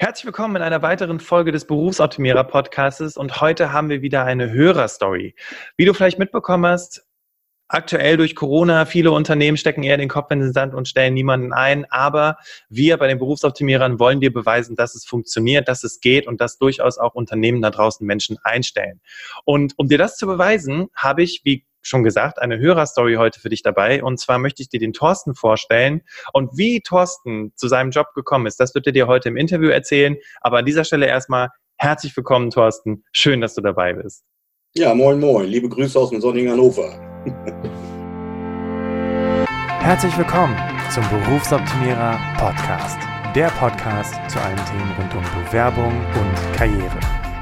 Herzlich willkommen in einer weiteren Folge des Berufsoptimierer Podcasts und heute haben wir wieder eine Hörerstory. Wie du vielleicht mitbekommen hast, aktuell durch Corona, viele Unternehmen stecken eher den Kopf in den Sand und stellen niemanden ein, aber wir bei den Berufsoptimierern wollen dir beweisen, dass es funktioniert, dass es geht und dass durchaus auch Unternehmen da draußen Menschen einstellen. Und um dir das zu beweisen, habe ich, wie schon gesagt, eine Hörerstory heute für dich dabei. Und zwar möchte ich dir den Thorsten vorstellen. Und wie Thorsten zu seinem Job gekommen ist, das wird er dir heute im Interview erzählen. Aber an dieser Stelle erstmal herzlich willkommen, Thorsten. Schön, dass du dabei bist. Ja, moin, moin. Liebe Grüße aus dem sonnigen Hannover. herzlich willkommen zum Berufsoptimierer Podcast. Der Podcast zu allen Themen rund um Bewerbung und Karriere.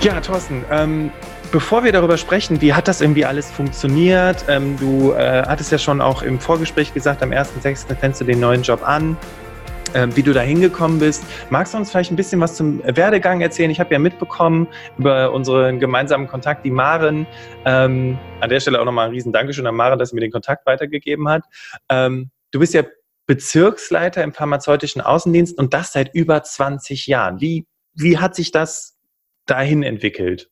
Ja, Thorsten, ähm, bevor wir darüber sprechen, wie hat das irgendwie alles funktioniert? Ähm, du äh, hattest ja schon auch im Vorgespräch gesagt, am 1.6. fängst du den neuen Job an. Ähm, wie du da hingekommen bist. Magst du uns vielleicht ein bisschen was zum Werdegang erzählen? Ich habe ja mitbekommen über unseren gemeinsamen Kontakt, die Maren. Ähm, an der Stelle auch nochmal ein riesen Dankeschön an Maren, dass sie mir den Kontakt weitergegeben hat. Ähm, du bist ja Bezirksleiter im pharmazeutischen Außendienst und das seit über 20 Jahren. Wie, wie hat sich das dahin entwickelt?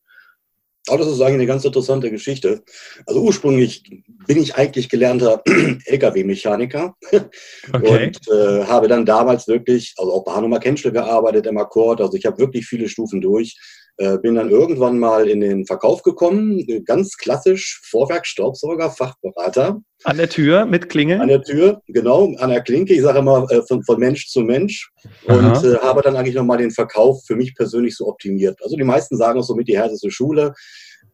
Oh, das ist eigentlich eine ganz interessante Geschichte. Also ursprünglich bin ich eigentlich gelernter Lkw-Mechaniker okay. und äh, habe dann damals wirklich, also auch bei Hannover Kenschel gearbeitet im Akkord. Also ich habe wirklich viele Stufen durch. Äh, bin dann irgendwann mal in den Verkauf gekommen, ganz klassisch Vorwerkstaubsauger, Fachberater. An der Tür mit Klingel? An der Tür, genau, an der Klinke. Ich sage immer äh, von, von, Mensch zu Mensch und äh, habe dann eigentlich nochmal den Verkauf für mich persönlich so optimiert. Also die meisten sagen auch so mit die härteste Schule.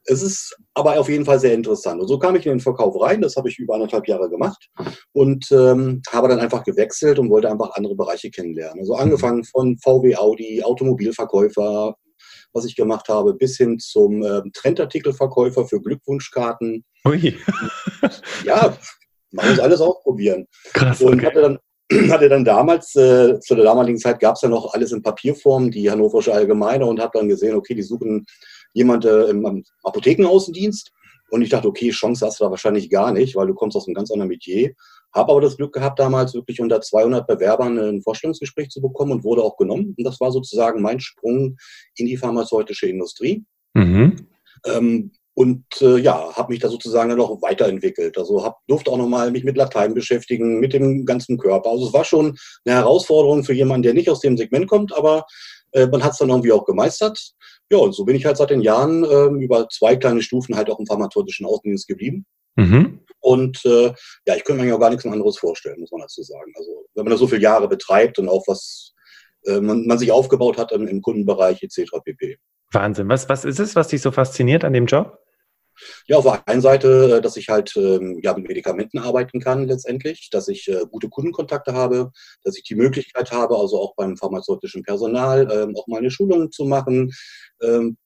Es ist aber auf jeden Fall sehr interessant. Und so kam ich in den Verkauf rein. Das habe ich über anderthalb Jahre gemacht und ähm, habe dann einfach gewechselt und wollte einfach andere Bereiche kennenlernen. Also angefangen von VW, Audi, Automobilverkäufer, was ich gemacht habe, bis hin zum äh, Trendartikelverkäufer für Glückwunschkarten. Ui. ja, man muss alles ausprobieren. Krass. Und okay. hatte dann hatte dann damals, äh, zu der damaligen Zeit gab es ja noch alles in Papierform, die Hannoversche Allgemeine, und habe dann gesehen, okay, die suchen jemanden äh, im Apothekenaußendienst. Und ich dachte, okay, Chance hast du da wahrscheinlich gar nicht, weil du kommst aus einem ganz anderen Metier. Habe aber das Glück gehabt, damals wirklich unter 200 Bewerbern ein Vorstellungsgespräch zu bekommen und wurde auch genommen. Und das war sozusagen mein Sprung in die pharmazeutische Industrie. Mhm. Ähm, und äh, ja, habe mich da sozusagen dann auch weiterentwickelt. Also hab, durfte auch nochmal mich mit Latein beschäftigen, mit dem ganzen Körper. Also es war schon eine Herausforderung für jemanden, der nicht aus dem Segment kommt, aber äh, man hat es dann irgendwie auch gemeistert. Ja, und so bin ich halt seit den Jahren äh, über zwei kleine Stufen halt auch im pharmazeutischen Außendienst geblieben. Mhm. Und äh, ja, ich könnte mir ja auch gar nichts anderes vorstellen, muss man dazu sagen. Also wenn man das so viele Jahre betreibt und auch was äh, man, man, sich aufgebaut hat im, im Kundenbereich etc. pp. Wahnsinn. Was, was ist es, was dich so fasziniert an dem Job? Ja, auf der einen Seite, äh, dass ich halt ähm, ja, mit Medikamenten arbeiten kann letztendlich, dass ich äh, gute Kundenkontakte habe, dass ich die Möglichkeit habe, also auch beim pharmazeutischen Personal ähm, auch mal eine Schulung zu machen, ähm,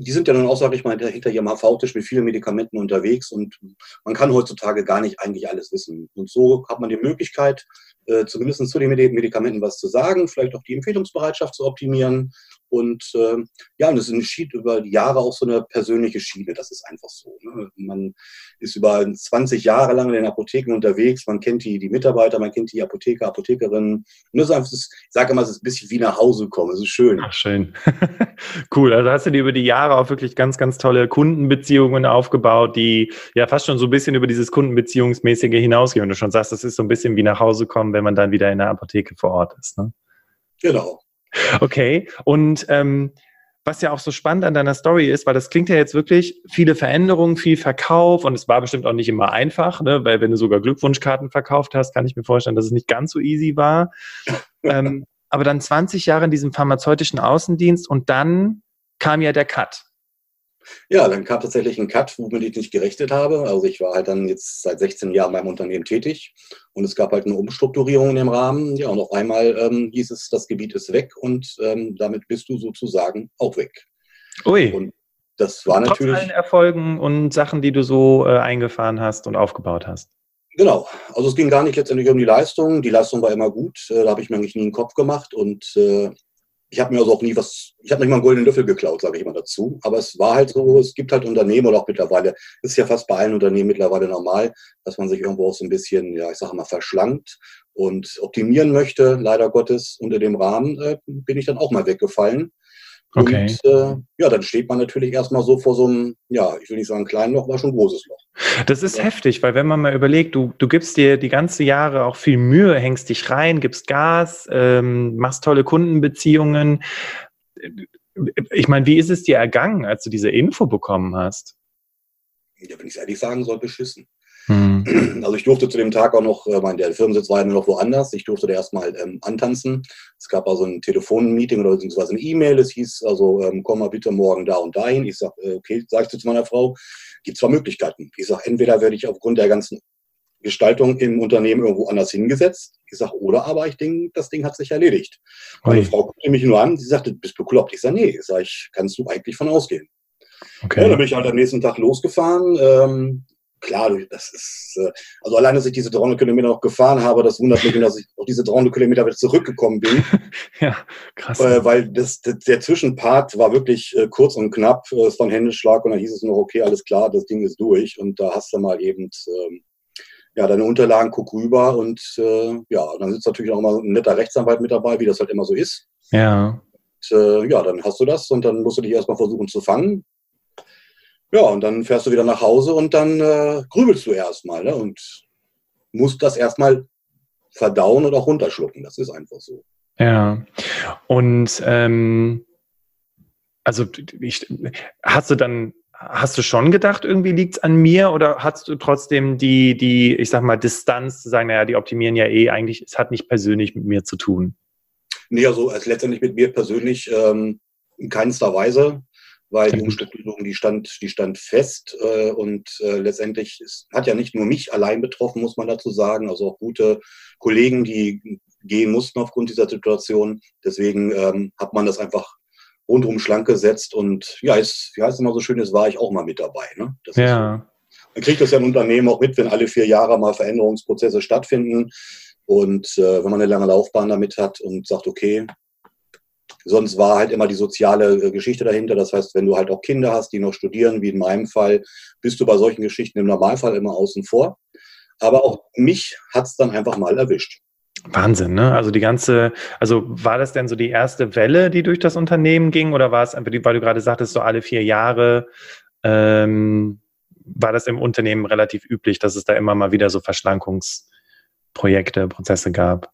die sind ja dann auch, sage ich mal, hinter ihrem HV-Tisch mit vielen Medikamenten unterwegs und man kann heutzutage gar nicht eigentlich alles wissen. Und so hat man die Möglichkeit, äh, zumindest zu den Medikamenten was zu sagen, vielleicht auch die Empfehlungsbereitschaft zu optimieren. Und äh, ja, und es entschied über die Jahre auch so eine persönliche Schiene. Das ist einfach so. Ne? Man ist über 20 Jahre lang in den Apotheken unterwegs. Man kennt die, die Mitarbeiter, man kennt die Apotheker, Apothekerinnen. Und das ist einfach, ich sage immer, es ist ein bisschen wie nach Hause kommen. Es ist schön. Ach, schön. cool. Also hast du dir über die Jahre auch wirklich ganz, ganz tolle Kundenbeziehungen aufgebaut, die ja fast schon so ein bisschen über dieses Kundenbeziehungsmäßige hinausgehen. Und du schon sagst, das ist so ein bisschen wie nach Hause kommen, wenn man dann wieder in der Apotheke vor Ort ist. Ne? Genau. Okay, und ähm, was ja auch so spannend an deiner Story ist, weil das klingt ja jetzt wirklich viele Veränderungen, viel Verkauf und es war bestimmt auch nicht immer einfach, ne? weil wenn du sogar Glückwunschkarten verkauft hast, kann ich mir vorstellen, dass es nicht ganz so easy war. ähm, aber dann 20 Jahre in diesem pharmazeutischen Außendienst und dann kam ja der Cut. Ja, dann kam tatsächlich ein Cut, womit ich nicht gerechnet habe. Also ich war halt dann jetzt seit 16 Jahren beim Unternehmen tätig und es gab halt eine Umstrukturierung in dem Rahmen. Ja, und auf einmal ähm, hieß es, das Gebiet ist weg und ähm, damit bist du sozusagen auch weg. Ui. Und das war Trotz natürlich. allen Erfolgen und Sachen, die du so äh, eingefahren hast und aufgebaut hast. Genau, also es ging gar nicht letztendlich um die Leistung. Die Leistung war immer gut. Äh, da habe ich mir eigentlich nie einen Kopf gemacht und äh, ich habe mir also auch nie was, ich habe nicht mal einen goldenen Löffel geklaut, sage ich immer dazu. Aber es war halt so, es gibt halt Unternehmen oder auch mittlerweile, ist ja fast bei allen Unternehmen mittlerweile normal, dass man sich irgendwo auch so ein bisschen, ja, ich sage mal, verschlankt und optimieren möchte. Leider Gottes unter dem Rahmen äh, bin ich dann auch mal weggefallen. Okay. Und äh, ja, dann steht man natürlich erstmal so vor so einem, ja, ich will nicht sagen kleinen Loch, war schon ein großes Loch. Das ist ja. heftig, weil wenn man mal überlegt, du, du gibst dir die ganze Jahre auch viel Mühe, hängst dich rein, gibst Gas, ähm, machst tolle Kundenbeziehungen. Ich meine, wie ist es dir ergangen, als du diese Info bekommen hast? Ja, wenn ich es ehrlich sagen soll, beschissen. Mhm. Also ich durfte zu dem Tag auch noch, äh, mein, der Firmensitz war ja noch woanders, ich durfte da erstmal ähm, antanzen. Es gab also ein Telefonmeeting oder beziehungsweise eine E-Mail, es hieß also, ähm, komm mal bitte morgen da und dahin. Ich sage, äh, okay, sag ich zu meiner Frau, gibt zwei Möglichkeiten. Ich sage, entweder werde ich aufgrund der ganzen Gestaltung im Unternehmen irgendwo anders hingesetzt. Ich sage, oder aber ich denke, das Ding hat sich erledigt. Meine okay. Frau guckte mich nur an, sie sagte, bist du bekloppt? Ich sage, nee, ich, kannst du eigentlich von ausgehen. Okay. Ja, dann bin ich halt am nächsten Tag losgefahren. Ähm, klar, das ist, äh, also alleine, dass ich diese 300 Kilometer noch gefahren habe, das wundert mich, dass ich auf diese 300 Kilometer wieder zurückgekommen bin. ja, krass. Äh, weil das, der Zwischenpart war wirklich äh, kurz und knapp. Es war ein Händeschlag und dann hieß es noch, okay, alles klar, das Ding ist durch. Und da hast du mal eben, ähm, ja, deine Unterlagen, guck rüber und äh, ja, dann sitzt natürlich auch mal ein netter Rechtsanwalt mit dabei, wie das halt immer so ist. Ja. Und, äh, ja, dann hast du das und dann musst du dich erstmal versuchen zu fangen. Ja, und dann fährst du wieder nach Hause und dann äh, grübelst du erstmal ne? und musst das erstmal verdauen und auch runterschlucken. Das ist einfach so. Ja, und ähm, also ich, hast du dann, hast du schon gedacht, irgendwie liegt es an mir oder hast du trotzdem die, die, ich sag mal, Distanz zu sagen, naja, die optimieren ja eh eigentlich, es hat nicht persönlich mit mir zu tun? Nee, also, also letztendlich mit mir persönlich ähm, in keinster Weise weil die Umstrukturierung, die stand, die stand fest äh, und äh, letztendlich ist, hat ja nicht nur mich allein betroffen, muss man dazu sagen, also auch gute Kollegen, die gehen mussten aufgrund dieser Situation. Deswegen ähm, hat man das einfach rundum schlank gesetzt und ja, es, wie heißt es immer so schön, es war ich auch mal mit dabei. Ne? Das ja. So. Man kriegt das ja im Unternehmen auch mit, wenn alle vier Jahre mal Veränderungsprozesse stattfinden. Und äh, wenn man eine lange Laufbahn damit hat und sagt, okay, Sonst war halt immer die soziale äh, Geschichte dahinter. Das heißt, wenn du halt auch Kinder hast, die noch studieren, wie in meinem Fall, bist du bei solchen Geschichten im Normalfall immer außen vor. Aber auch mich hat es dann einfach mal erwischt. Wahnsinn, ne? Also die ganze, also war das denn so die erste Welle, die durch das Unternehmen ging, oder war es einfach, weil du gerade sagtest, so alle vier Jahre, ähm, war das im Unternehmen relativ üblich, dass es da immer mal wieder so Verschlankungsprojekte, Prozesse gab?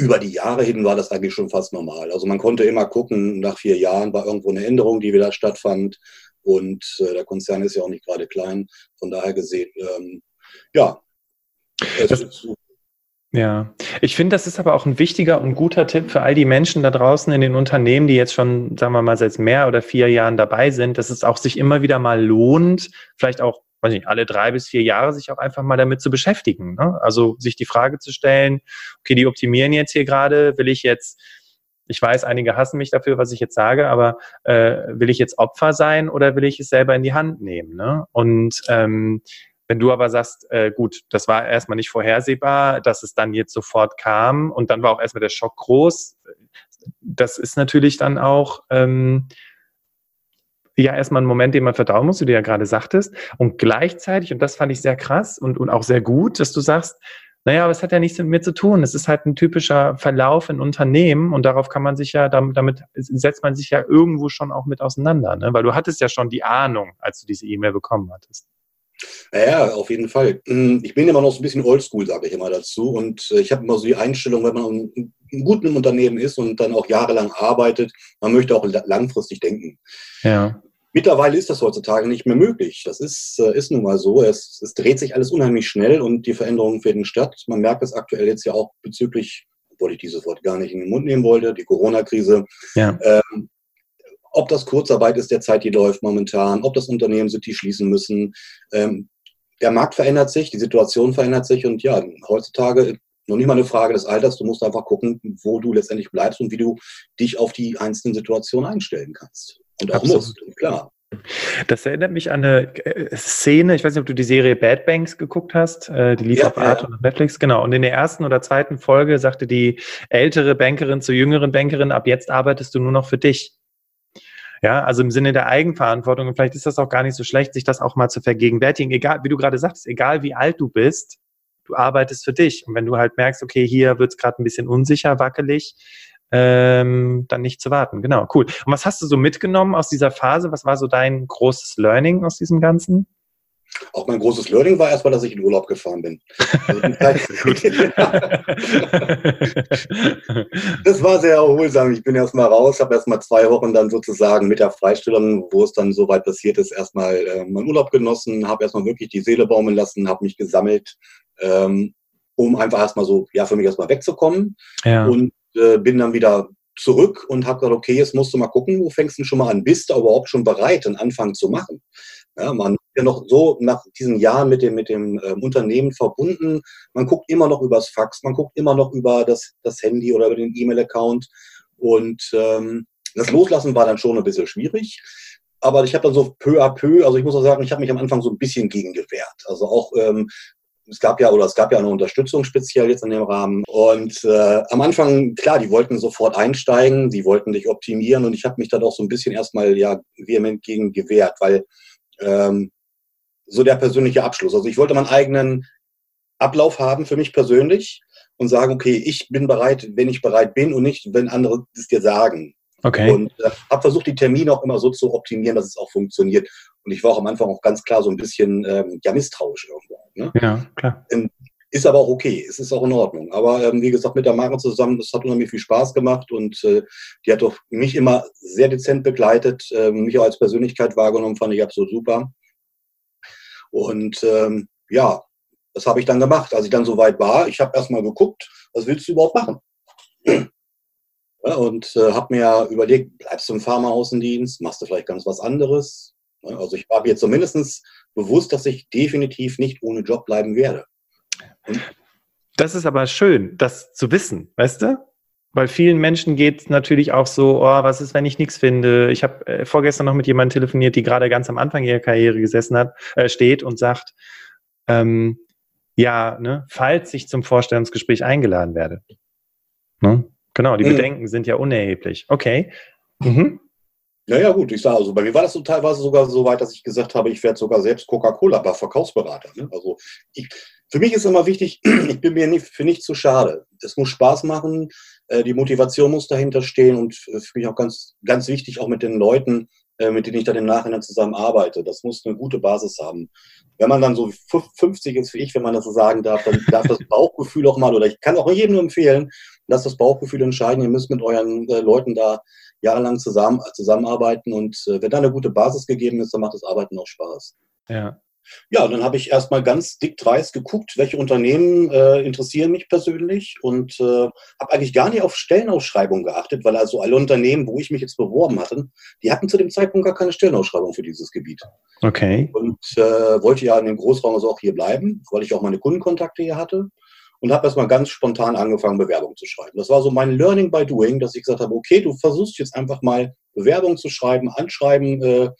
Über die Jahre hin war das eigentlich schon fast normal. Also man konnte immer gucken, nach vier Jahren war irgendwo eine Änderung, die wieder stattfand. Und äh, der Konzern ist ja auch nicht gerade klein. Von daher gesehen, ähm, ja. Das, ja, ich finde, das ist aber auch ein wichtiger und guter Tipp für all die Menschen da draußen in den Unternehmen, die jetzt schon, sagen wir mal, seit mehr oder vier Jahren dabei sind, dass es auch sich immer wieder mal lohnt, vielleicht auch weiß nicht, alle drei bis vier Jahre sich auch einfach mal damit zu beschäftigen. Ne? Also sich die Frage zu stellen, okay, die optimieren jetzt hier gerade, will ich jetzt, ich weiß, einige hassen mich dafür, was ich jetzt sage, aber äh, will ich jetzt Opfer sein oder will ich es selber in die Hand nehmen? Ne? Und ähm, wenn du aber sagst, äh, gut, das war erstmal nicht vorhersehbar, dass es dann jetzt sofort kam und dann war auch erstmal der Schock groß, das ist natürlich dann auch ähm, ja erstmal ein Moment, den man verdauen muss, wie du ja gerade sagtest. Und gleichzeitig, und das fand ich sehr krass und, und auch sehr gut, dass du sagst, naja, aber es hat ja nichts mit mir zu tun. Es ist halt ein typischer Verlauf in Unternehmen und darauf kann man sich ja, damit, damit setzt man sich ja irgendwo schon auch mit auseinander, ne? weil du hattest ja schon die Ahnung, als du diese E-Mail bekommen hattest. Ja, auf jeden Fall. Hm, ich bin immer noch so ein bisschen oldschool, sage ich immer dazu. Und äh, ich habe immer so die Einstellung, wenn man gut im Unternehmen ist und dann auch jahrelang arbeitet, man möchte auch langfristig denken. Ja. Mittlerweile ist das heutzutage nicht mehr möglich. Das ist, äh, ist nun mal so. Es, es dreht sich alles unheimlich schnell und die Veränderungen finden statt. Man merkt es aktuell jetzt ja auch bezüglich, obwohl ich dieses Wort gar nicht in den Mund nehmen wollte, die Corona-Krise. Ja. Ähm, ob das Kurzarbeit ist der Zeit, die läuft momentan, ob das Unternehmen sind, die schließen müssen. Ähm, der Markt verändert sich, die Situation verändert sich und ja, heutzutage noch nicht mal eine Frage des Alters, du musst einfach gucken, wo du letztendlich bleibst und wie du dich auf die einzelnen Situationen einstellen kannst. Und auch Absolut. musst, klar. Das erinnert mich an eine äh, Szene, ich weiß nicht, ob du die Serie Bad Banks geguckt hast, äh, die lief ja, auf Art ja. und Netflix, genau. Und in der ersten oder zweiten Folge sagte die ältere Bankerin zur jüngeren Bankerin, ab jetzt arbeitest du nur noch für dich. Ja, also im Sinne der Eigenverantwortung. Und vielleicht ist das auch gar nicht so schlecht, sich das auch mal zu vergegenwärtigen. Egal, wie du gerade sagst, egal wie alt du bist, du arbeitest für dich. Und wenn du halt merkst, okay, hier wird es gerade ein bisschen unsicher, wackelig, ähm, dann nicht zu warten. Genau, cool. Und was hast du so mitgenommen aus dieser Phase? Was war so dein großes Learning aus diesem Ganzen? Auch mein großes Learning war erstmal, dass ich in Urlaub gefahren bin. Also das war sehr erholsam. Ich bin erstmal raus, habe erstmal zwei Wochen dann sozusagen mit der Freistellung, wo es dann soweit passiert ist, erstmal äh, meinen Urlaub genossen, habe erstmal wirklich die Seele baumeln lassen, habe mich gesammelt, ähm, um einfach erstmal so, ja, für mich erstmal wegzukommen. Ja. Und äh, bin dann wieder zurück und habe gesagt, okay, jetzt musst du mal gucken, wo fängst du schon mal an? Bist du überhaupt schon bereit, einen Anfang zu machen? Ja, man ist ja noch so nach diesen Jahren mit dem, mit dem ähm, Unternehmen verbunden. Man guckt immer noch übers Fax, man guckt immer noch über das, das Handy oder über den E-Mail-Account. Und ähm, das Loslassen war dann schon ein bisschen schwierig. Aber ich habe dann so peu à peu, also ich muss auch sagen, ich habe mich am Anfang so ein bisschen gegen gewehrt. Also auch ähm, es gab ja oder es gab ja eine Unterstützung speziell jetzt in dem Rahmen. Und äh, am Anfang, klar, die wollten sofort einsteigen, die wollten dich optimieren und ich habe mich dann auch so ein bisschen erstmal ja vehement gegen gewehrt, weil ähm, so der persönliche Abschluss. Also ich wollte meinen eigenen Ablauf haben für mich persönlich und sagen, okay, ich bin bereit, wenn ich bereit bin und nicht, wenn andere es dir sagen. Okay. Und äh, habe versucht, die Termine auch immer so zu optimieren, dass es auch funktioniert. Und ich war auch am Anfang auch ganz klar so ein bisschen ähm, ja, misstrauisch irgendwo. Ne? Ja, klar. Ähm, ist aber auch okay, es ist auch in Ordnung. Aber ähm, wie gesagt, mit der Mara zusammen, das hat unheimlich viel Spaß gemacht und äh, die hat doch mich immer sehr dezent begleitet, äh, mich auch als Persönlichkeit wahrgenommen, fand ich absolut super. Und ähm, ja, das habe ich dann gemacht. Als ich dann soweit war, ich habe erstmal geguckt, was willst du überhaupt machen? Ja, und äh, habe mir überlegt, bleibst du im Pharmaaußendienst, machst du vielleicht ganz was anderes? Ja, also ich habe jetzt zumindest bewusst, dass ich definitiv nicht ohne Job bleiben werde. Und das ist aber schön, das zu wissen, weißt du? Weil vielen Menschen geht es natürlich auch so, oh, was ist, wenn ich nichts finde? Ich habe äh, vorgestern noch mit jemandem telefoniert, die gerade ganz am Anfang ihrer Karriere gesessen hat, äh, steht und sagt, ähm, ja, ne, falls ich zum Vorstellungsgespräch eingeladen werde. Ne? Genau, die mhm. Bedenken sind ja unerheblich. Okay. Mhm. Naja, gut, ich sage also, bei mir war das so teilweise sogar so weit, dass ich gesagt habe, ich werde sogar selbst Coca-Cola, aber Verkaufsberater. Ne? Also ich, für mich ist immer wichtig, ich bin mir nicht, für nichts zu schade. Es muss Spaß machen, äh, die Motivation muss dahinter stehen und für mich auch ganz, ganz wichtig, auch mit den Leuten, äh, mit denen ich dann im Nachhinein zusammen arbeite. Das muss eine gute Basis haben. Wenn man dann so 50 ist wie ich, wenn man das so sagen darf, dann darf das Bauchgefühl auch mal, oder ich kann auch jedem nur empfehlen, lasst das Bauchgefühl entscheiden. Ihr müsst mit euren äh, Leuten da jahrelang zusammen, zusammenarbeiten und äh, wenn da eine gute Basis gegeben ist, dann macht das Arbeiten auch Spaß. Ja. Ja, dann habe ich erstmal ganz dick dreist geguckt, welche Unternehmen äh, interessieren mich persönlich und äh, habe eigentlich gar nicht auf Stellenausschreibungen geachtet, weil also alle Unternehmen, wo ich mich jetzt beworben hatte, die hatten zu dem Zeitpunkt gar keine Stellenausschreibung für dieses Gebiet. Okay. Und äh, wollte ja in dem Großraum also auch hier bleiben, weil ich auch meine Kundenkontakte hier hatte und habe erstmal ganz spontan angefangen, Bewerbungen zu schreiben. Das war so mein Learning by Doing, dass ich gesagt habe, okay, du versuchst jetzt einfach mal Bewerbungen zu schreiben, anschreiben, äh,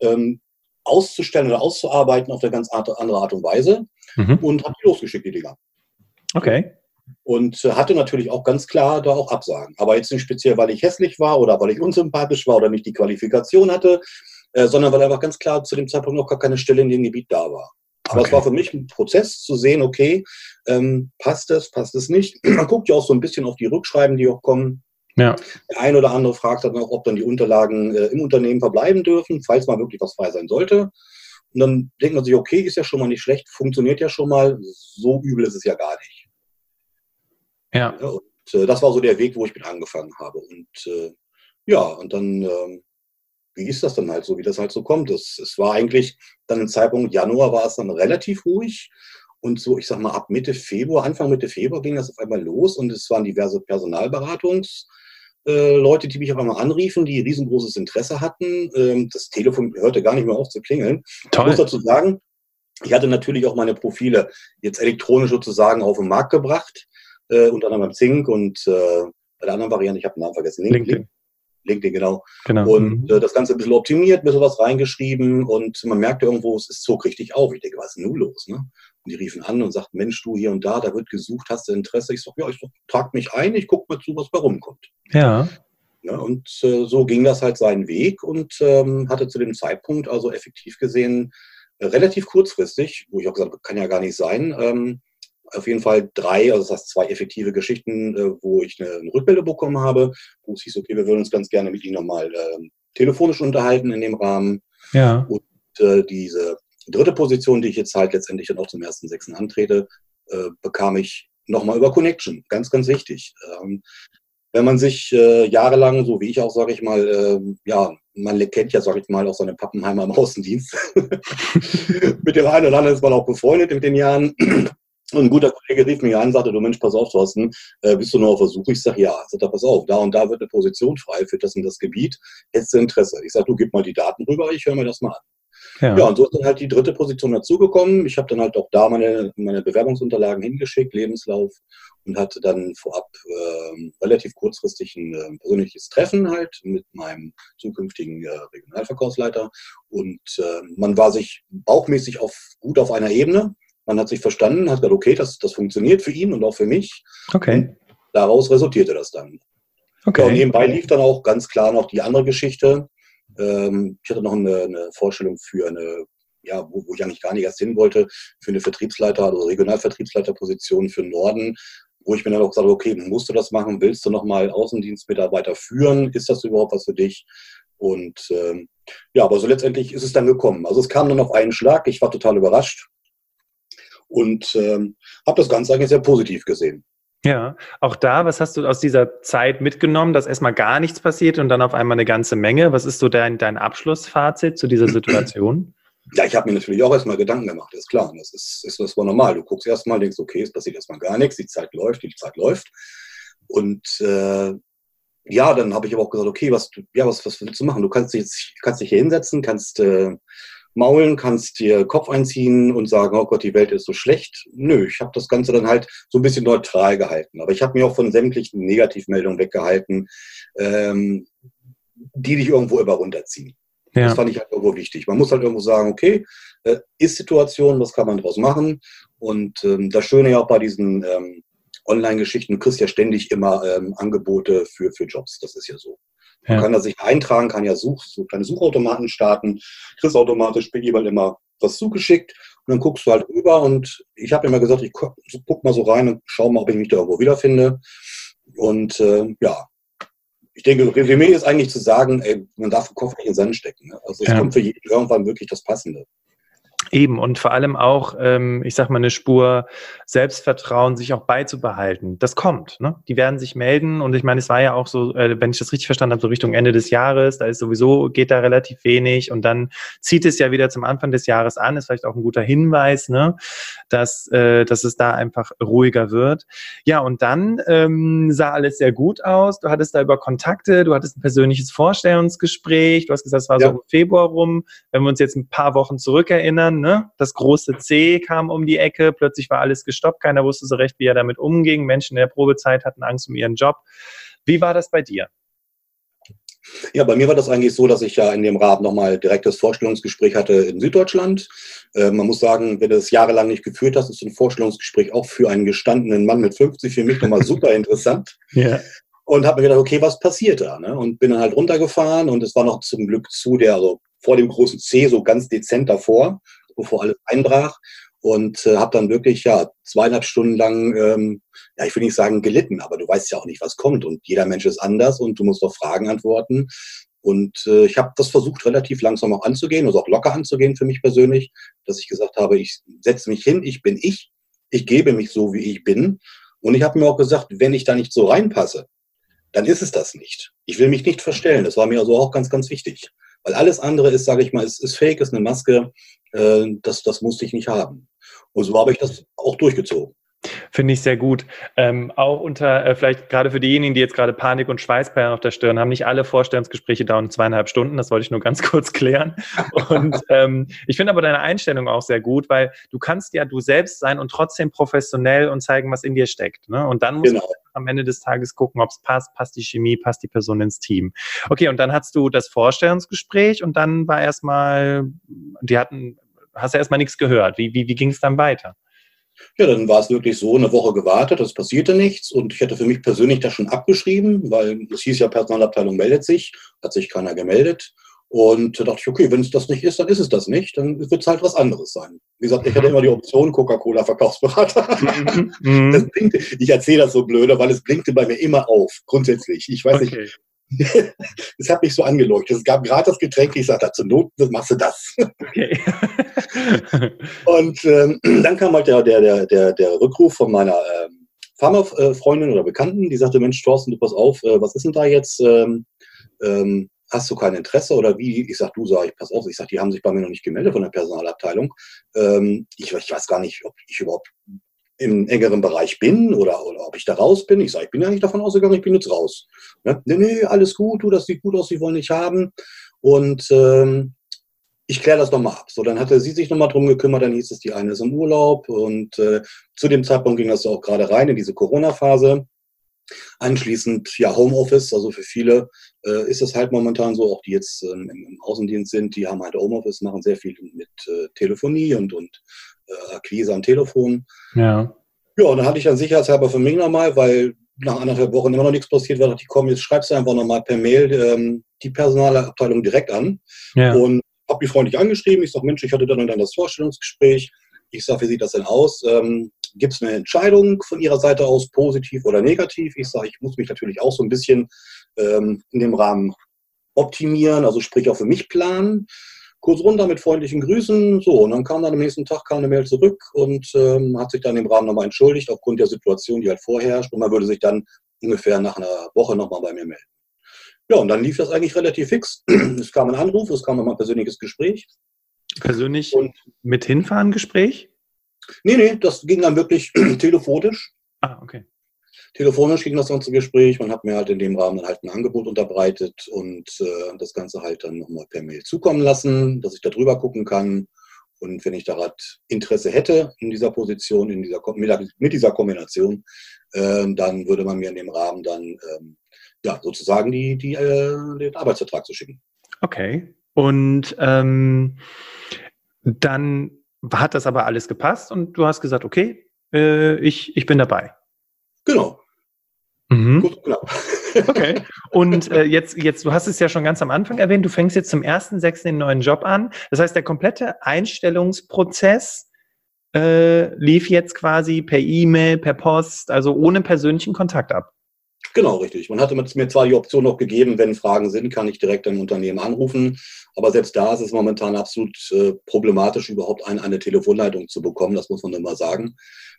ähm, auszustellen oder auszuarbeiten auf eine ganz andere Art und Weise mhm. und habe die losgeschickt, die Dinger. Okay. Und äh, hatte natürlich auch ganz klar da auch Absagen. Aber jetzt nicht speziell, weil ich hässlich war oder weil ich unsympathisch war oder nicht die Qualifikation hatte, äh, sondern weil einfach ganz klar zu dem Zeitpunkt noch gar keine Stelle in dem Gebiet da war. Aber okay. es war für mich ein Prozess zu sehen, okay, ähm, passt es, passt es nicht. Man guckt ja auch so ein bisschen auf die Rückschreiben, die auch kommen. Ja. Der ein oder andere fragt dann auch, ob dann die Unterlagen äh, im Unternehmen verbleiben dürfen, falls mal wirklich was frei sein sollte. Und dann denkt man sich, okay, ist ja schon mal nicht schlecht, funktioniert ja schon mal, so übel ist es ja gar nicht. Ja. ja und äh, das war so der Weg, wo ich mit angefangen habe. Und äh, ja, und dann, ähm, wie ist das dann halt so, wie das halt so kommt? Es, es war eigentlich dann im Zeitpunkt Januar war es dann relativ ruhig. Und so, ich sag mal, ab Mitte Februar, Anfang Mitte Februar ging das auf einmal los und es waren diverse Personalberatungs- äh, Leute, die mich auf einmal anriefen, die riesengroßes Interesse hatten. Ähm, das Telefon hörte gar nicht mehr auf zu klingeln. Toll. Ich muss dazu sagen, ich hatte natürlich auch meine Profile jetzt elektronisch sozusagen auf den Markt gebracht, äh, unter anderem beim Zink und äh, bei der anderen Variante, ich habe den Namen vergessen, LinkedIn. LinkedIn, genau. genau. Und mhm. äh, das Ganze ein bisschen optimiert, ein bisschen was reingeschrieben und man merkte irgendwo, es ist zog richtig auf. Ich denke, was ist denn nun los? Ne? Und die riefen an und sagten, Mensch, du hier und da, da wird gesucht, hast du Interesse? Ich sage, ja, ich sag, trag mich ein, ich gucke mal zu, was bei rumkommt. Ja. ja und äh, so ging das halt seinen Weg und ähm, hatte zu dem Zeitpunkt also effektiv gesehen äh, relativ kurzfristig, wo ich auch gesagt habe, kann ja gar nicht sein, ähm, auf jeden Fall drei, also das heißt zwei effektive Geschichten, äh, wo ich eine, eine, Rückmeldung bekommen habe, wo es hieß, okay, wir würden uns ganz gerne mit Ihnen nochmal äh, telefonisch unterhalten in dem Rahmen. Ja. Und äh, diese dritte Position, die ich jetzt halt letztendlich dann auch zum ersten Sechsten antrete, äh, bekam ich nochmal über Connection. Ganz, ganz wichtig. Ähm, wenn man sich äh, jahrelang, so wie ich auch, sage ich mal, äh, ja, man kennt ja, sage ich mal, auch seine Pappenheimer im Außendienst. mit dem einen oder anderen ist man auch befreundet mit den Jahren. Und ein guter Kollege rief mich an und sagte, du Mensch, pass auf, Thorsten, äh, bist du noch auf Versuch? Ich sage, ja. Ich sage, pass auf, da und da wird eine Position frei für das und das Gebiet. Hättest du Interesse? Ich sage, du gib mal die Daten rüber, ich höre mir das mal an. Ja. ja, und so ist dann halt die dritte Position dazugekommen. Ich habe dann halt auch da meine, meine Bewerbungsunterlagen hingeschickt, Lebenslauf, und hatte dann vorab äh, relativ kurzfristig ein äh, persönliches Treffen halt mit meinem zukünftigen äh, Regionalverkaufsleiter. Und äh, man war sich bauchmäßig auf, gut auf einer Ebene. Man hat sich verstanden, hat gesagt, okay, das, das funktioniert für ihn und auch für mich. Okay. Und daraus resultierte das dann. Okay. Ja, und nebenbei lief dann auch ganz klar noch die andere Geschichte. Ähm, ich hatte noch eine, eine, Vorstellung für eine, ja, wo, wo, ich eigentlich gar nicht erst hin wollte, für eine Vertriebsleiter- oder Regionalvertriebsleiterposition für den Norden, wo ich mir dann auch gesagt habe, okay, musst du das machen? Willst du nochmal Außendienstmitarbeiter führen? Ist das überhaupt was für dich? Und ähm, ja, aber so letztendlich ist es dann gekommen. Also es kam dann auf einen Schlag. Ich war total überrascht und ähm, habe das Ganze eigentlich sehr positiv gesehen. Ja, auch da, was hast du aus dieser Zeit mitgenommen, dass erstmal gar nichts passiert und dann auf einmal eine ganze Menge? Was ist so dein, dein Abschlussfazit zu dieser Situation? Ja, ich habe mir natürlich auch erstmal Gedanken gemacht, ist klar. Das ist, ist das war normal. Du guckst erstmal, denkst, okay, es passiert erstmal gar nichts, die Zeit läuft, die Zeit läuft. Und äh, ja, dann habe ich aber auch gesagt, okay, was, ja, was, was willst du machen? Du kannst dich, kannst dich hier hinsetzen, kannst äh, maulen, kannst dir Kopf einziehen und sagen, oh Gott, die Welt ist so schlecht. Nö, ich habe das Ganze dann halt so ein bisschen neutral gehalten. Aber ich habe mich auch von sämtlichen Negativmeldungen weggehalten, ähm, die dich irgendwo immer runterziehen. Ja. Das fand ich halt irgendwo wichtig. Man muss halt irgendwo sagen, okay, äh, ist Situation, was kann man daraus machen? Und ähm, das Schöne ja auch bei diesen ähm, Online-Geschichten, du kriegst ja ständig immer ähm, Angebote für, für Jobs. Das ist ja so. Man ja. kann da sich eintragen, kann ja Such, so kleine Suchautomaten starten, kriegst automatisch per E-Mail immer was zugeschickt und dann guckst du halt rüber und ich habe immer gesagt, ich guck, guck, mal so rein und schau mal, ob ich mich da irgendwo wiederfinde. Und äh, ja, ich denke, Resümee ist eigentlich zu sagen, ey, man darf den Kopf nicht in den Sand stecken. Ne? Also es ja. kommt für jeden irgendwann wirklich das Passende. Eben und vor allem auch, ähm, ich sag mal, eine Spur Selbstvertrauen sich auch beizubehalten. Das kommt. Ne? Die werden sich melden und ich meine, es war ja auch so, äh, wenn ich das richtig verstanden habe, so Richtung Ende des Jahres, da ist sowieso, geht da relativ wenig und dann zieht es ja wieder zum Anfang des Jahres an, ist vielleicht auch ein guter Hinweis, ne? dass, äh, dass es da einfach ruhiger wird. Ja, und dann ähm, sah alles sehr gut aus. Du hattest da über Kontakte, du hattest ein persönliches Vorstellungsgespräch, du hast gesagt, es war ja. so im Februar rum. Wenn wir uns jetzt ein paar Wochen zurückerinnern, ne? Das große C kam um die Ecke, plötzlich war alles gestoppt, keiner wusste so recht, wie er damit umging. Menschen in der Probezeit hatten Angst um ihren Job. Wie war das bei dir? Ja, bei mir war das eigentlich so, dass ich ja in dem Rat nochmal direktes Vorstellungsgespräch hatte in Süddeutschland. Äh, man muss sagen, wenn du das jahrelang nicht geführt hast, ist ein Vorstellungsgespräch auch für einen gestandenen Mann mit 50 für mich nochmal super interessant. ja. Und habe mir gedacht, okay, was passiert da? Ne? Und bin dann halt runtergefahren und es war noch zum Glück zu der, also vor dem großen C, so ganz dezent davor bevor alles einbrach. Und äh, habe dann wirklich ja zweieinhalb Stunden lang, ähm, ja, ich will nicht sagen gelitten, aber du weißt ja auch nicht, was kommt. Und jeder Mensch ist anders und du musst auf Fragen antworten. Und äh, ich habe das versucht, relativ langsam auch anzugehen, also auch locker anzugehen für mich persönlich, dass ich gesagt habe, ich setze mich hin, ich bin ich, ich gebe mich so, wie ich bin. Und ich habe mir auch gesagt, wenn ich da nicht so reinpasse, dann ist es das nicht. Ich will mich nicht verstellen. Das war mir also auch ganz, ganz wichtig. Weil alles andere ist, sage ich mal, ist, ist fake, ist eine Maske. Äh, das, das musste ich nicht haben. Und so habe ich das auch durchgezogen. Finde ich sehr gut. Ähm, auch unter, äh, vielleicht gerade für diejenigen, die jetzt gerade Panik und Schweißperlen auf der Stirn haben, nicht alle Vorstellungsgespräche dauern zweieinhalb Stunden. Das wollte ich nur ganz kurz klären. Und ähm, ich finde aber deine Einstellung auch sehr gut, weil du kannst ja du selbst sein und trotzdem professionell und zeigen, was in dir steckt. Ne? Und dann musst genau. du am Ende des Tages gucken, ob es passt, passt die Chemie, passt die Person ins Team. Okay, und dann hast du das Vorstellungsgespräch und dann war erstmal, die hatten, hast du erstmal nichts gehört. Wie, wie, wie ging es dann weiter? Ja, dann war es wirklich so, eine Woche gewartet, es passierte nichts und ich hätte für mich persönlich das schon abgeschrieben, weil es hieß ja, Personalabteilung meldet sich, hat sich keiner gemeldet. Und da dachte ich, okay, wenn es das nicht ist, dann ist es das nicht, dann wird es halt was anderes sein. Wie gesagt, ich hatte immer die Option Coca-Cola-Verkaufsberater. Mhm. blinkte, ich erzähle das so blöde, weil es blinkte bei mir immer auf, grundsätzlich. Ich weiß okay. nicht, es hat mich so angeleuchtet. Es gab gerade das Getränk, ich sagte, zur Not machst du das. Okay. und ähm, dann kam halt der, der, der, der Rückruf von meiner ähm, Pharmafreundin oder Bekannten, die sagte, Mensch, Thorsten, du pass auf, äh, was ist denn da jetzt? Ähm, ähm, hast du kein Interesse oder wie? Ich sag, du sag ich, pass auf, ich sag, die haben sich bei mir noch nicht gemeldet von der Personalabteilung. Ähm, ich, ich weiß gar nicht, ob ich überhaupt im engeren Bereich bin oder, oder ob ich da raus bin. Ich sage, ich bin ja nicht davon ausgegangen, ich bin jetzt raus. Ne? Nee, nee, alles gut, du, das sieht gut aus, sie wollen nicht haben. Und ähm, ich kläre das nochmal ab. So, dann hatte sie sich nochmal drum gekümmert, dann hieß es, die eine ist im Urlaub und äh, zu dem Zeitpunkt ging das auch gerade rein in diese Corona-Phase. Anschließend ja Homeoffice, also für viele äh, ist es halt momentan so, auch die jetzt ähm, im, Außendienst sind, die haben halt Homeoffice, machen sehr viel mit äh, Telefonie und, und Akquise am Telefon. Ja. Ja, und dann hatte ich dann sicherheitshalber für mich nochmal, weil nach anderthalb Wochen immer noch nichts passiert war, dachte ich, komm, jetzt schreibst du einfach nochmal per Mail ähm, die Personalabteilung direkt an. Ja. Und habe die freundlich angeschrieben. Ich sage, Mensch, ich hatte dann und dann das Vorstellungsgespräch. Ich sage, wie sieht das denn aus? Ähm, Gibt es eine Entscheidung von Ihrer Seite aus, positiv oder negativ? Ich sage, ich muss mich natürlich auch so ein bisschen ähm, in dem Rahmen optimieren, also sprich auch für mich planen kurz runter mit freundlichen Grüßen. So, und dann kam dann am nächsten Tag kam eine Mail zurück und ähm, hat sich dann im Rahmen nochmal entschuldigt aufgrund der Situation, die halt vorherrscht. Und man würde sich dann ungefähr nach einer Woche nochmal bei mir melden. Ja, und dann lief das eigentlich relativ fix. Es kam ein Anruf, es kam nochmal ein persönliches Gespräch. Persönlich und mit hinfahren Gespräch? Nee, nee, das ging dann wirklich telefonisch. Ah, okay. Telefonisch ging das ganze Gespräch. Man hat mir halt in dem Rahmen dann halt ein Angebot unterbreitet und äh, das Ganze halt dann nochmal per Mail zukommen lassen, dass ich da drüber gucken kann. Und wenn ich da halt Interesse hätte in dieser Position, in dieser, mit dieser Kombination, äh, dann würde man mir in dem Rahmen dann ähm, ja, sozusagen die, die, äh, den Arbeitsvertrag zu schicken. Okay. Und ähm, dann hat das aber alles gepasst und du hast gesagt, okay, äh, ich, ich bin dabei. Genau. Mhm. Gut, genau. Okay. Und äh, jetzt, jetzt, du hast es ja schon ganz am Anfang erwähnt, du fängst jetzt zum 1.6. den neuen Job an. Das heißt, der komplette Einstellungsprozess äh, lief jetzt quasi per E-Mail, per Post, also ohne persönlichen Kontakt ab. Genau, richtig. Man hatte mir zwar die Option noch gegeben, wenn Fragen sind, kann ich direkt ein Unternehmen anrufen. Aber selbst da ist es momentan absolut äh, problematisch, überhaupt ein, eine Telefonleitung zu bekommen. Das muss man immer sagen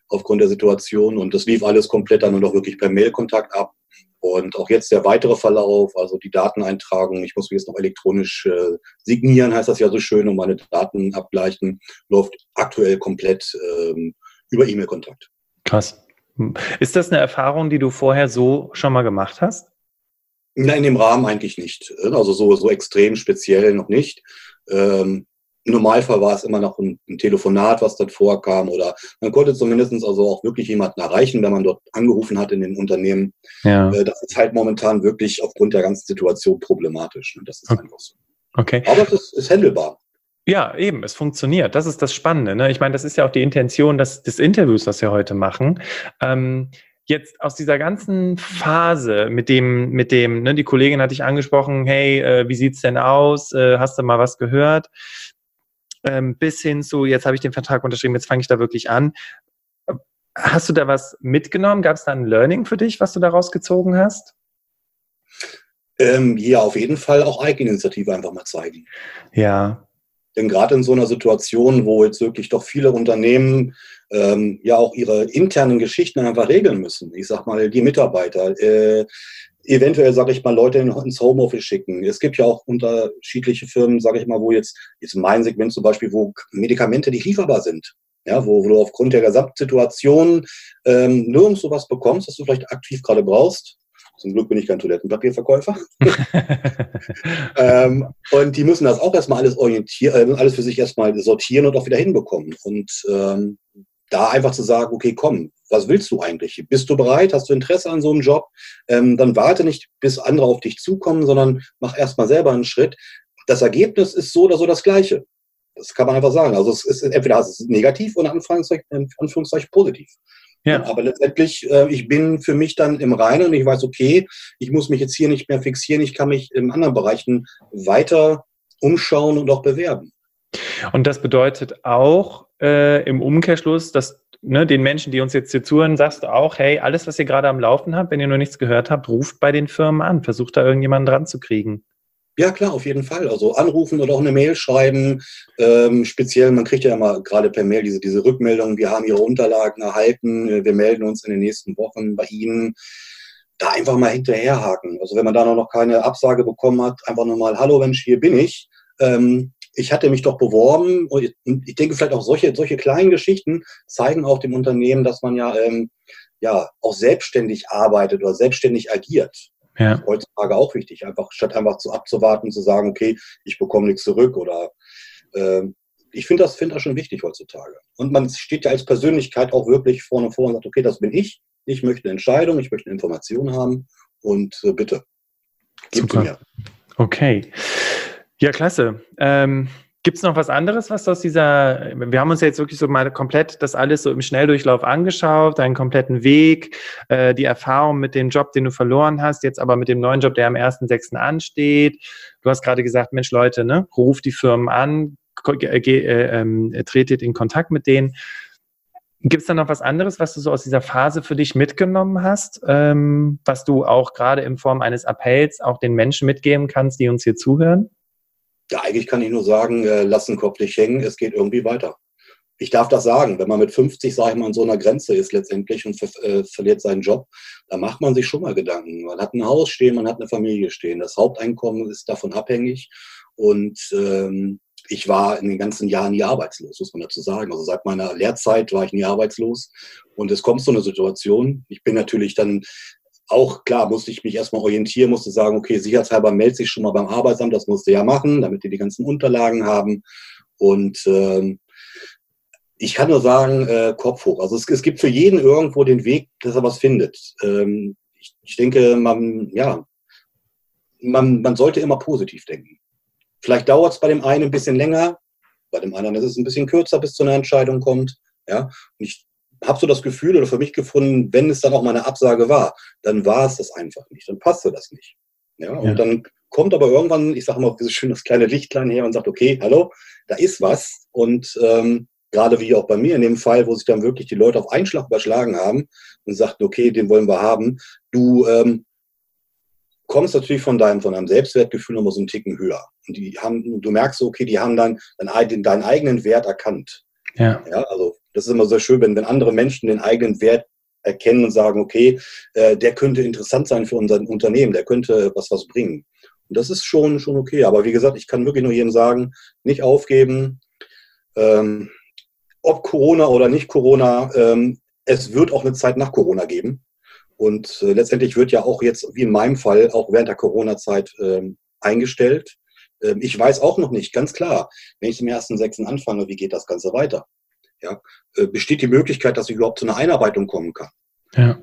aufgrund der Situation. Und das lief alles komplett dann nur noch wirklich per Mailkontakt ab. Und auch jetzt der weitere Verlauf, also die Dateneintragung, ich muss mich jetzt noch elektronisch äh, signieren, heißt das ja so schön, und meine Daten abgleichen, läuft aktuell komplett ähm, über E-Mail-Kontakt. Krass. Ist das eine Erfahrung, die du vorher so schon mal gemacht hast? Nein, in dem Rahmen eigentlich nicht. Also so, so extrem speziell noch nicht. Ähm, im Normalfall war es immer noch ein, ein, Telefonat, was dort vorkam, oder man konnte zumindest also auch wirklich jemanden erreichen, wenn man dort angerufen hat in den Unternehmen. Ja. Äh, das ist halt momentan wirklich aufgrund der ganzen Situation problematisch. Ne? Das ist okay. einfach so. Okay. Aber es ist, ist handelbar. Ja, eben, es funktioniert. Das ist das Spannende. Ne? Ich meine, das ist ja auch die Intention des, des Interviews, was wir heute machen. Ähm, jetzt aus dieser ganzen Phase mit dem, mit dem, ne, die Kollegin hat dich angesprochen, hey, äh, wie sieht's denn aus? Äh, hast du mal was gehört? ähm, bis hin zu, jetzt habe ich den Vertrag unterschrieben, jetzt fange ich da wirklich an. Hast du da was mitgenommen? Gab es da ein Learning für dich, was du daraus gezogen hast? Ähm, ja, auf jeden Fall auch Eigeninitiative einfach mal zeigen. Ja. Denn gerade in so einer Situation, wo jetzt wirklich doch viele Unternehmen ähm, ja auch ihre internen Geschichten einfach regeln müssen. Ich sag mal, die Mitarbeiter, äh, eventuell, sage ich mal, Leute ins Homeoffice schicken. Es gibt ja auch unterschiedliche Firmen, sage ich mal, wo jetzt, jetzt mein Segment zum Beispiel, wo Medikamente nicht lieferbar sind. ja, wo, wo du aufgrund der Gesamtsituation ähm, nirgends sowas bekommst, was du vielleicht aktiv gerade brauchst. Zum Glück bin ich kein Toilettenpapierverkäufer. ähm, und die müssen das auch erstmal alles orientieren, äh, alles für sich erstmal sortieren und auch wieder hinbekommen. Und ähm, da einfach zu sagen, okay, komm, was willst du eigentlich? Bist du bereit? Hast du Interesse an so einem Job? Ähm, dann warte nicht, bis andere auf dich zukommen, sondern mach erstmal selber einen Schritt. Das Ergebnis ist so oder so das gleiche. Das kann man einfach sagen. Also es ist entweder es ist negativ oder Anführungszeichen, Anführungszeichen positiv. Ja. Aber letztendlich, äh, ich bin für mich dann im Reinen und ich weiß, okay, ich muss mich jetzt hier nicht mehr fixieren, ich kann mich in anderen Bereichen weiter umschauen und auch bewerben. Und das bedeutet auch äh, im Umkehrschluss, dass ne, den Menschen, die uns jetzt hier zuhören, sagst du auch, hey, alles, was ihr gerade am Laufen habt, wenn ihr noch nichts gehört habt, ruft bei den Firmen an, versucht da irgendjemanden dran zu kriegen. Ja, klar, auf jeden Fall. Also anrufen oder auch eine Mail schreiben. Ähm, speziell, man kriegt ja immer gerade per Mail diese, diese Rückmeldung, wir haben Ihre Unterlagen erhalten, äh, wir melden uns in den nächsten Wochen bei Ihnen. Da einfach mal hinterherhaken. Also wenn man da noch keine Absage bekommen hat, einfach nochmal, hallo Mensch, hier bin ich. Ähm, ich hatte mich doch beworben und ich denke vielleicht auch solche, solche kleinen Geschichten zeigen auch dem Unternehmen, dass man ja, ähm, ja auch selbstständig arbeitet oder selbstständig agiert. Ja. Heutzutage auch wichtig, einfach statt einfach zu abzuwarten, zu sagen, okay, ich bekomme nichts zurück oder äh, ich finde das, find das schon wichtig heutzutage. Und man steht ja als Persönlichkeit auch wirklich vorne vor und sagt, okay, das bin ich, ich möchte eine Entscheidung, ich möchte eine Information haben und äh, bitte, gib mir. Okay. Ja, klasse. Ähm, Gibt es noch was anderes, was aus dieser, wir haben uns jetzt wirklich so mal komplett das alles so im Schnelldurchlauf angeschaut, deinen kompletten Weg, äh, die Erfahrung mit dem Job, den du verloren hast, jetzt aber mit dem neuen Job, der am 1.6. ansteht. Du hast gerade gesagt, Mensch Leute, ne, ruf die Firmen an, äh, äh, äh, tretet in Kontakt mit denen. Gibt es da noch was anderes, was du so aus dieser Phase für dich mitgenommen hast, ähm, was du auch gerade in Form eines Appells auch den Menschen mitgeben kannst, die uns hier zuhören? Ja, eigentlich kann ich nur sagen, äh, lass den Kopf nicht hängen, es geht irgendwie weiter. Ich darf das sagen, wenn man mit 50, sage ich mal, an so einer Grenze ist letztendlich und äh, verliert seinen Job, da macht man sich schon mal Gedanken. Man hat ein Haus stehen, man hat eine Familie stehen. Das Haupteinkommen ist davon abhängig. Und ähm, ich war in den ganzen Jahren nie arbeitslos, muss man dazu sagen. Also seit meiner Lehrzeit war ich nie arbeitslos. Und es kommt so eine Situation. Ich bin natürlich dann auch klar, musste ich mich erstmal orientieren, musste sagen, okay, sicherheitshalber melde sich schon mal beim Arbeitsamt, das musste ja machen, damit die die ganzen Unterlagen haben. Und ähm, ich kann nur sagen, äh, Kopf hoch. Also es, es, gibt für jeden irgendwo den Weg, dass er was findet. Ähm, ich, ich, denke, man, ja, man, man sollte immer positiv denken. Vielleicht dauert es bei dem einen ein bisschen länger, bei dem anderen ist es ein bisschen kürzer, bis zu einer Entscheidung kommt. Ja, und ich habe so das Gefühl oder für mich gefunden, wenn es dann auch mal eine Absage war, dann war es das einfach nicht, dann passte das nicht. Ja, und ja. dann kommt aber irgendwann, ich sage mal, dieses schöne kleine Lichtlein her und sagt, okay, hallo, da ist was. Und ähm, gerade wie auch bei mir in dem Fall, wo sich dann wirklich die Leute auf Einschlag überschlagen haben und sagten, okay, den wollen wir haben, du ähm, kommst natürlich von deinem, von deinem Selbstwertgefühl nochmal so einen Ticken höher. Und die haben, du merkst, okay, die haben dann deinen, deinen eigenen Wert erkannt. Ja. ja. Also das ist immer sehr schön, wenn, wenn andere Menschen den eigenen Wert erkennen und sagen, okay, äh, der könnte interessant sein für unser Unternehmen, der könnte was was bringen. Und das ist schon, schon okay. Aber wie gesagt, ich kann wirklich nur jedem sagen, nicht aufgeben. Ähm, ob Corona oder nicht Corona, ähm, es wird auch eine Zeit nach Corona geben. Und äh, letztendlich wird ja auch jetzt, wie in meinem Fall, auch während der Corona-Zeit ähm, eingestellt. Ähm, ich weiß auch noch nicht, ganz klar, wenn ich im ersten Sechsten anfange, wie geht das Ganze weiter? Ja, äh, besteht die Möglichkeit, dass ich überhaupt zu einer Einarbeitung kommen kann. Ja.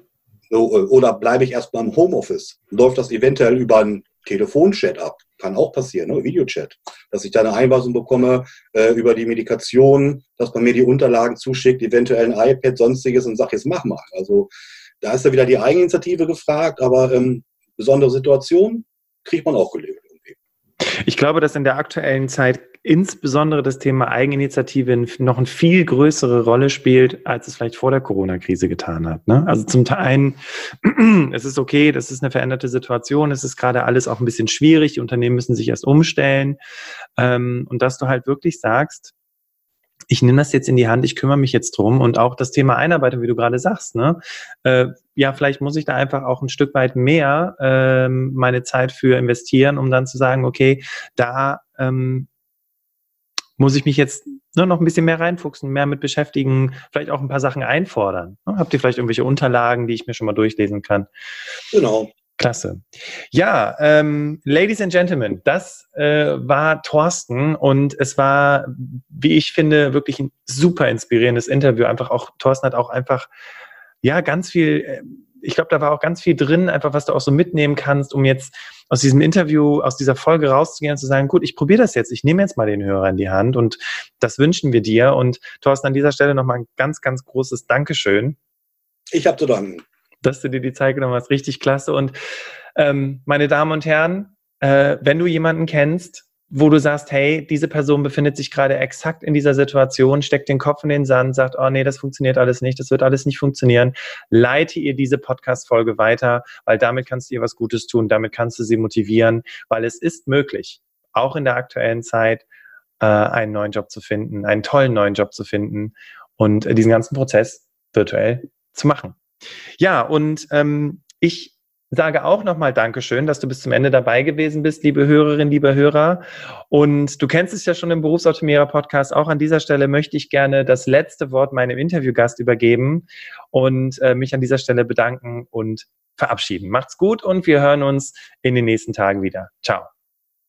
So, äh, oder bleibe ich erst beim Homeoffice? Läuft das eventuell über einen Telefonchat ab? Kann auch passieren, ne? Videochat. Dass ich da eine Einweisung bekomme äh, über die Medikation, dass man mir die Unterlagen zuschickt, eventuell ein iPad, sonstiges und sagt, jetzt mach mal. Also da ist ja wieder die Eigeninitiative gefragt, aber ähm, besondere Situationen kriegt man auch gelegt. Ich glaube, dass in der aktuellen Zeit insbesondere das Thema Eigeninitiative noch eine viel größere Rolle spielt, als es vielleicht vor der Corona-Krise getan hat. Ne? Also zum Teil, es ist okay, das ist eine veränderte Situation, es ist gerade alles auch ein bisschen schwierig, die Unternehmen müssen sich erst umstellen. Ähm, und dass du halt wirklich sagst, ich nehme das jetzt in die Hand, ich kümmere mich jetzt drum und auch das Thema Einarbeitung, wie du gerade sagst, ne? Äh, ja, vielleicht muss ich da einfach auch ein Stück weit mehr ähm, meine Zeit für investieren, um dann zu sagen, okay, da ähm, muss ich mich jetzt ne, noch ein bisschen mehr reinfuchsen, mehr mit beschäftigen, vielleicht auch ein paar Sachen einfordern. Ne? Habt ihr vielleicht irgendwelche Unterlagen, die ich mir schon mal durchlesen kann? Genau. Klasse. Ja, ähm, Ladies and Gentlemen, das äh, war Thorsten und es war, wie ich finde, wirklich ein super inspirierendes Interview. Einfach auch, Thorsten hat auch einfach, ja, ganz viel, äh, ich glaube, da war auch ganz viel drin, einfach was du auch so mitnehmen kannst, um jetzt aus diesem Interview, aus dieser Folge rauszugehen und zu sagen, gut, ich probiere das jetzt, ich nehme jetzt mal den Hörer in die Hand und das wünschen wir dir. Und Thorsten, an dieser Stelle nochmal ein ganz, ganz großes Dankeschön. Ich habe zu danken dass du dir die Zeit genommen hast. Richtig klasse. Und ähm, meine Damen und Herren, äh, wenn du jemanden kennst, wo du sagst, hey, diese Person befindet sich gerade exakt in dieser Situation, steckt den Kopf in den Sand, sagt, oh nee, das funktioniert alles nicht, das wird alles nicht funktionieren, leite ihr diese Podcast-Folge weiter, weil damit kannst du ihr was Gutes tun, damit kannst du sie motivieren, weil es ist möglich, auch in der aktuellen Zeit, äh, einen neuen Job zu finden, einen tollen neuen Job zu finden und diesen ganzen Prozess virtuell zu machen. Ja, und ähm, ich sage auch nochmal Dankeschön, dass du bis zum Ende dabei gewesen bist, liebe Hörerinnen, liebe Hörer. Und du kennst es ja schon im Berufsoptimierer Podcast. Auch an dieser Stelle möchte ich gerne das letzte Wort meinem Interviewgast übergeben und äh, mich an dieser Stelle bedanken und verabschieden. Macht's gut und wir hören uns in den nächsten Tagen wieder. Ciao.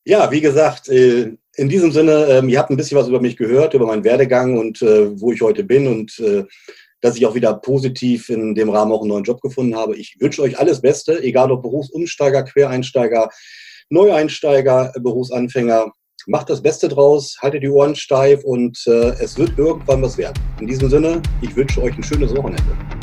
Ja, wie gesagt, äh, in diesem Sinne, ähm, ihr habt ein bisschen was über mich gehört, über meinen Werdegang und äh, wo ich heute bin und äh, dass ich auch wieder positiv in dem Rahmen auch einen neuen Job gefunden habe. Ich wünsche euch alles Beste, egal ob Berufsumsteiger, Quereinsteiger, Neueinsteiger, Berufsanfänger. Macht das Beste draus, haltet die Ohren steif und äh, es wird irgendwann was werden. In diesem Sinne, ich wünsche euch ein schönes Wochenende.